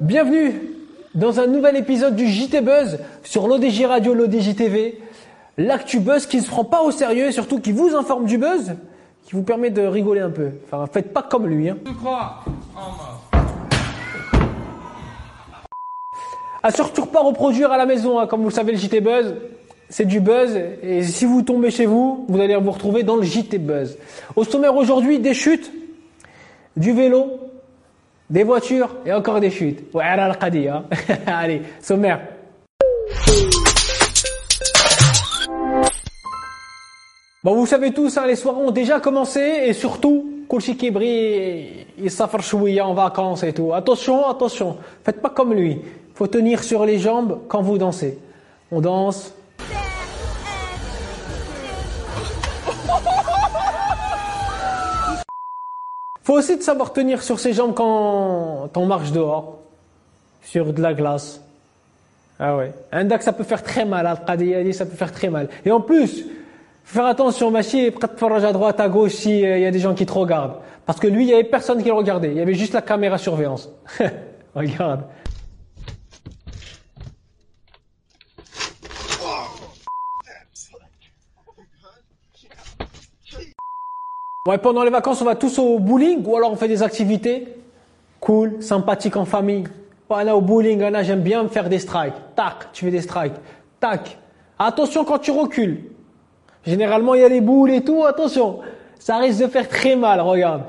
Bienvenue dans un nouvel épisode du JT Buzz sur l'ODJ Radio, l'ODJ TV. L'actu buzz qui ne se prend pas au sérieux et surtout qui vous informe du buzz, qui vous permet de rigoler un peu. Enfin, faites pas comme lui. Hein. À surtout pas reproduire à la maison, hein. comme vous le savez, le JT Buzz, c'est du buzz. Et si vous tombez chez vous, vous allez vous retrouver dans le JT Buzz. Au sommaire aujourd'hui, des chutes, du vélo, des voitures et encore des chutes. Hein. Allez, sommaire. Bon, vous savez tous, hein, les soirées ont déjà commencé et surtout, Kulchi Kibri, il chouïa en vacances et tout. Attention, attention, faites pas comme lui. Faut tenir sur les jambes quand vous dansez. On danse. Faut aussi de savoir tenir sur ses jambes quand on marche dehors, sur de la glace. Ah ouais. Un dac, ça peut faire très mal. Al-Qadi dit, ça peut faire très mal. Et en plus, faire attention, Machi, à droite, à gauche, si il y a des gens qui te regardent. Parce que lui, il y avait personne qui le regardait. Il y avait juste la caméra surveillance. Regarde. Ouais, pendant les vacances, on va tous au bowling ou alors on fait des activités cool, sympathiques en famille. Voilà, au bowling, là, j'aime bien me faire des strikes. Tac, tu fais des strikes. Tac. Attention quand tu recules. Généralement, il y a les boules et tout. Attention. Ça risque de faire très mal, regarde.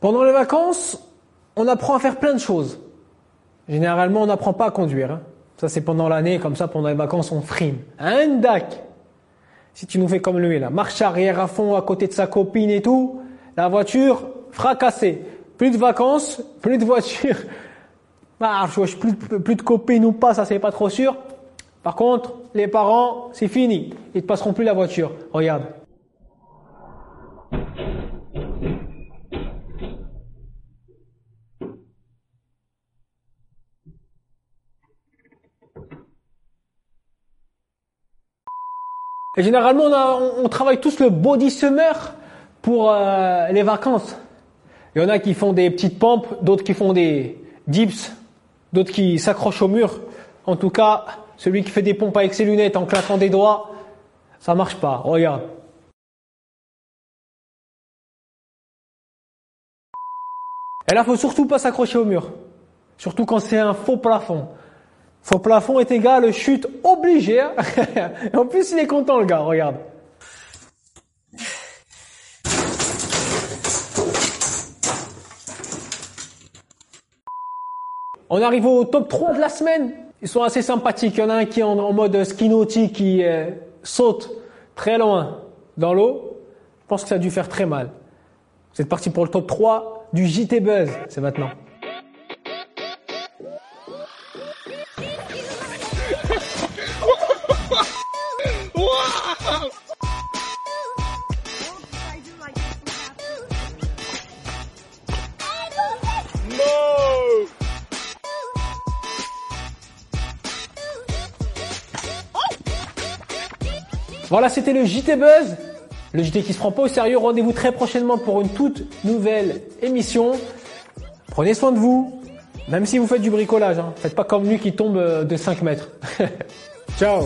Pendant les vacances, on apprend à faire plein de choses. Généralement, on n'apprend pas à conduire. hein. Ça, c'est pendant l'année, comme ça, pendant les vacances, on frime. Un dac. Si tu nous fais comme lui, là, marche arrière à fond à côté de sa copine et tout, la voiture fracassée. Plus de vacances, plus de voiture. Ah, je plus, plus de copines ou pas, ça c'est pas trop sûr. Par contre, les parents, c'est fini. Ils te passeront plus la voiture. Regarde. Et généralement, on, travaille tous le body summer pour euh, les vacances. Il y en a qui font des petites pompes, d'autres qui font des dips, d'autres qui s'accrochent au mur. En tout cas, celui qui fait des pompes avec ses lunettes en claquant des doigts, ça marche pas. Regarde. Et là, faut surtout pas s'accrocher au mur. Surtout quand c'est un faux plafond. Faux plafond est égal chute obligée. hein. En plus, il est content, le gars. Regarde. On arrive au top 3 de la semaine. Ils sont assez sympathiques. Il y en a un qui est en, en mode ski nautique qui euh, saute très loin dans l'eau. Je pense que ça a dû faire très mal. Vous êtes parti pour le top 3 du JT Buzz. C'est maintenant. Voilà, c'était le JT Buzz. Le JT qui se prend pas au sérieux. Rendez-vous très prochainement pour une toute nouvelle émission. Prenez soin de vous. Même si vous faites du bricolage, hein. faites pas comme lui qui tombe euh, de 5 mètres. Ciao